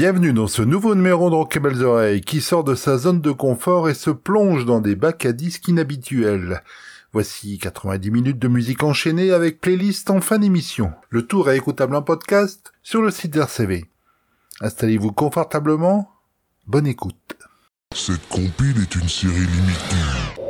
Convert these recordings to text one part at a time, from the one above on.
Bienvenue dans ce nouveau numéro de Rockables Oreilles qui sort de sa zone de confort et se plonge dans des bacs à disques inhabituels. Voici 90 minutes de musique enchaînée avec playlist en fin d'émission. Le tour est écoutable en podcast sur le site RCV. Installez-vous confortablement. Bonne écoute. Cette compile est une série limitée.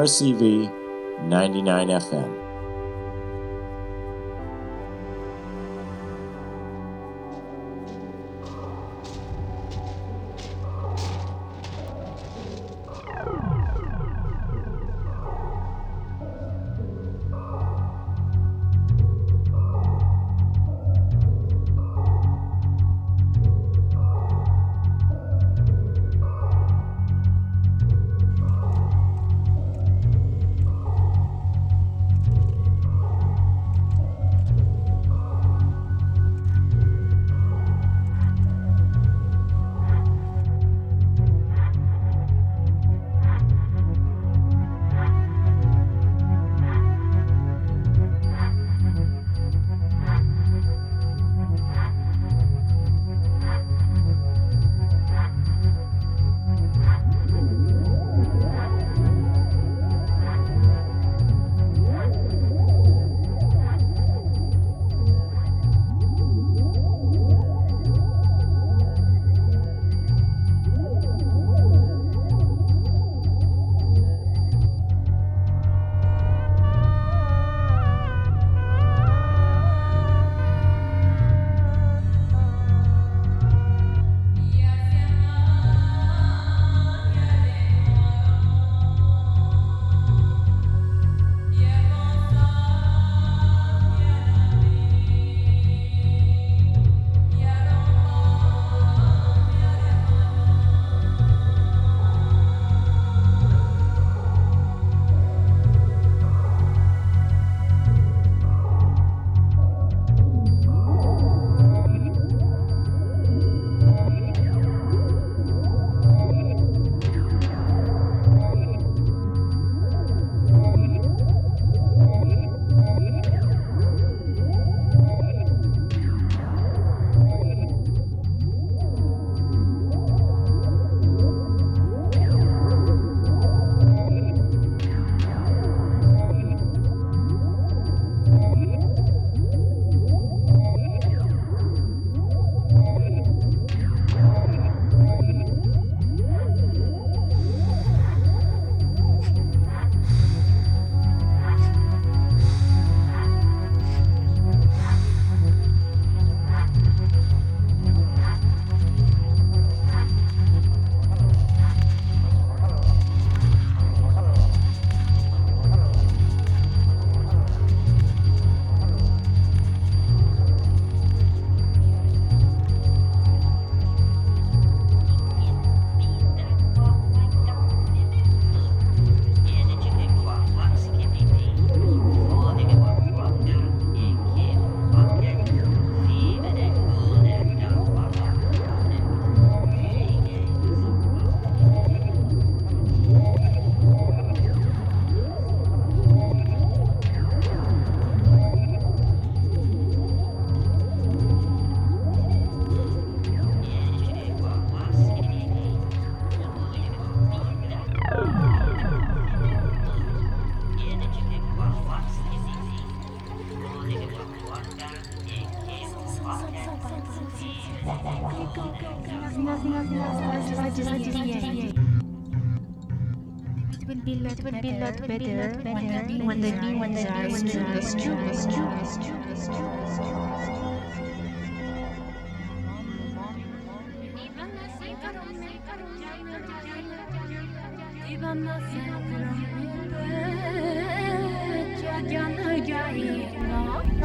RCV 99 FM.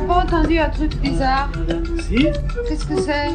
Pas entendu un truc bizarre. Qu'est-ce que c'est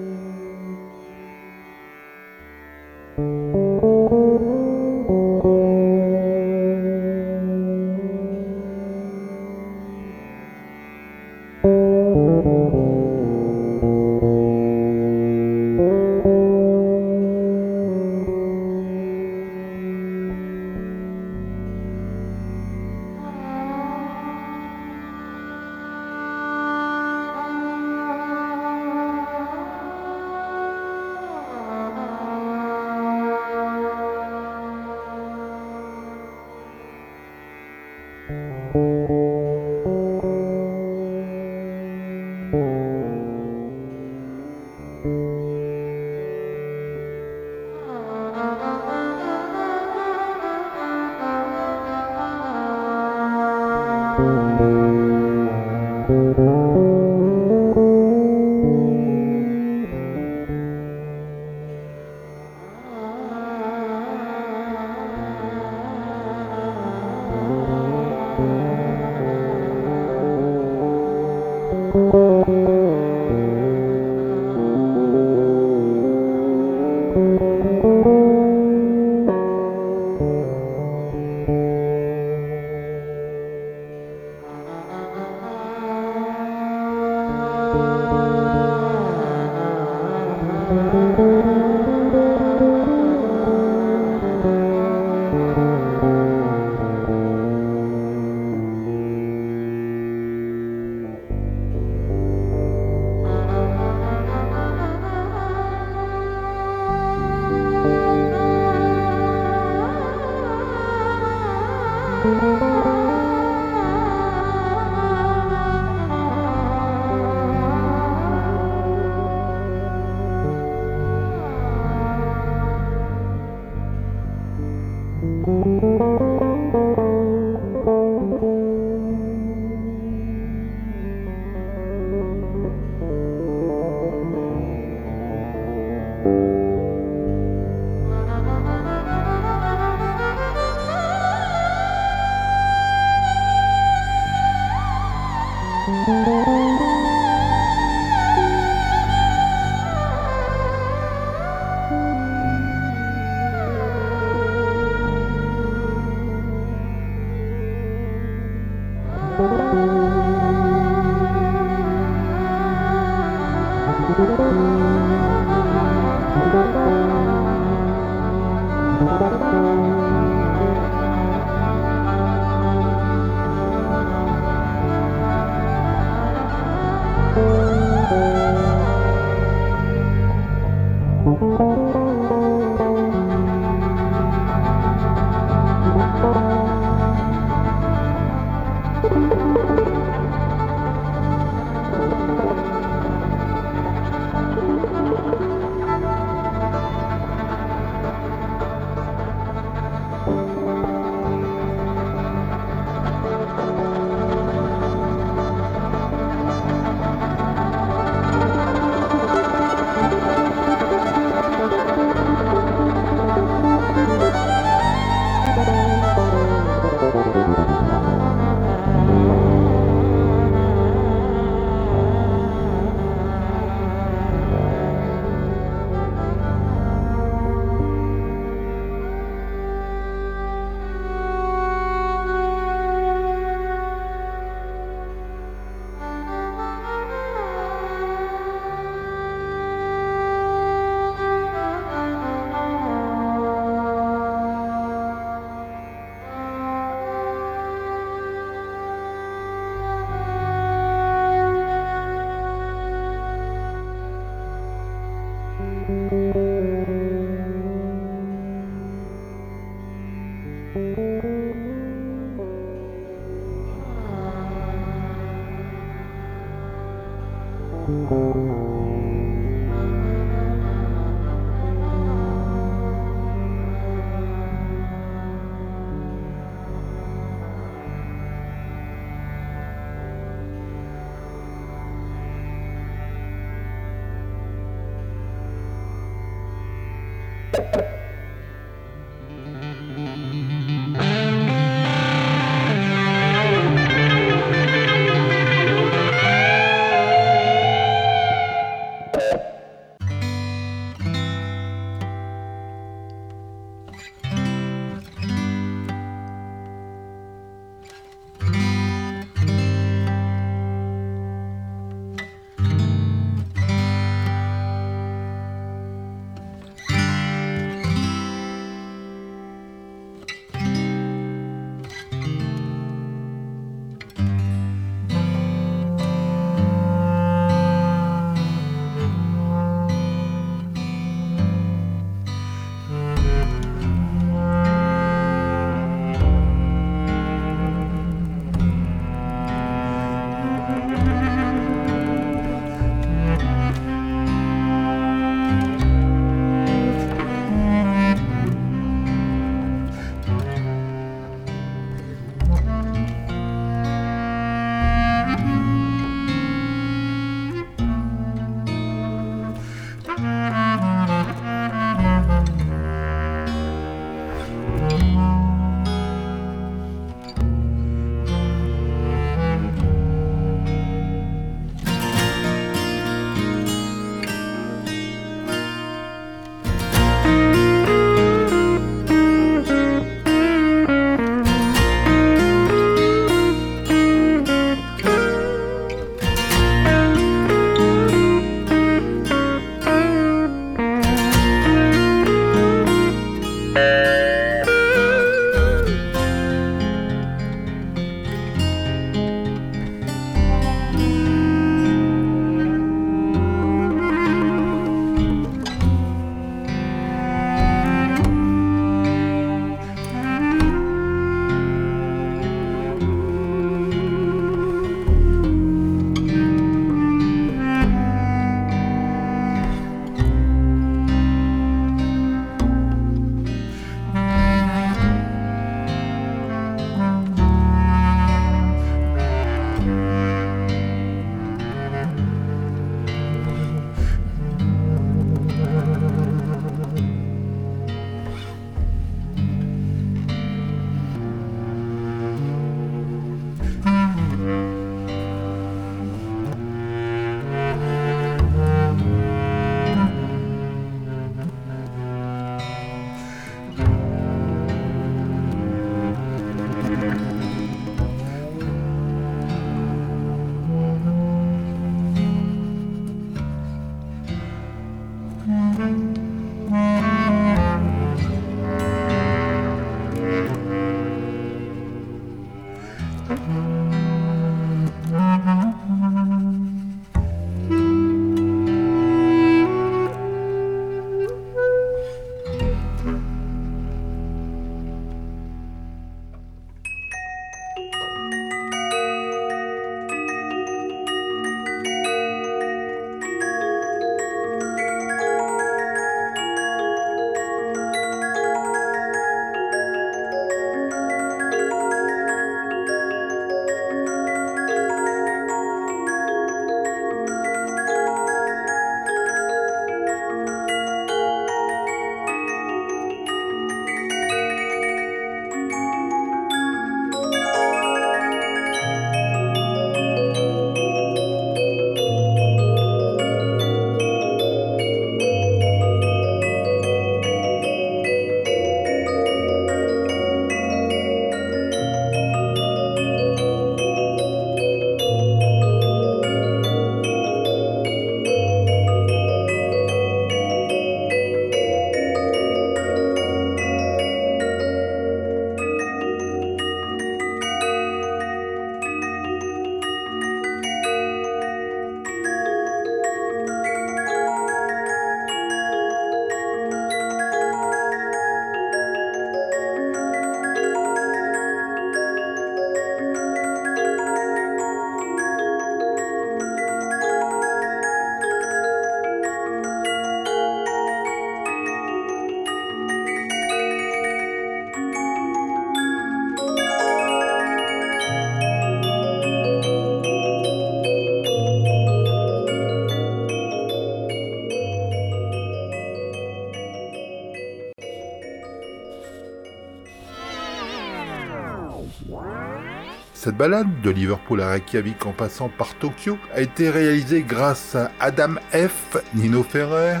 Cette balade, de Liverpool à Reykjavik en passant par Tokyo, a été réalisée grâce à Adam F., Nino Ferrer,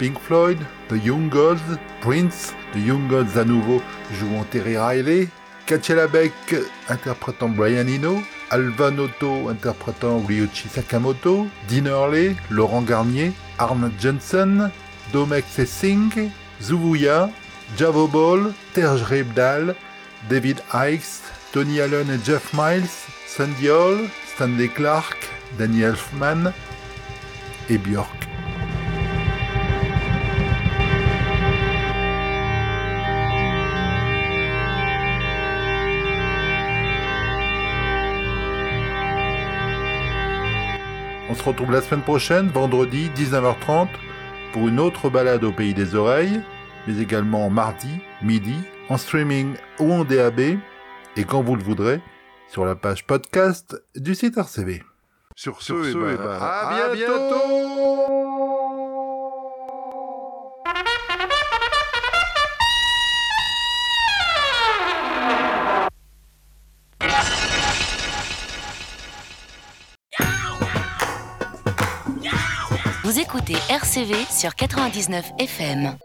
Pink Floyd, The Young Gods, Prince, The Young Gods à nouveau jouant Terry Riley, Katia Beck interprétant Brian Eno, Alvan interprétant Ryuichi Sakamoto, Dean Hurley, Laurent Garnier, Arne Jensen, Domek Singh, Zuvuya, Javo Ball, Terj Rebdal, David Ikes, Tony Allen et Jeff Miles, Sandy Hall, Stanley Clark, Danny Elfman et Björk. On se retrouve la semaine prochaine, vendredi 19h30, pour une autre balade au pays des oreilles, mais également mardi, midi, en streaming ou en DAB et quand vous le voudrez, sur la page podcast du site RCV. Sur ce, eh ben, ben, à, bientôt Vous écoutez RCV sur 99 FM.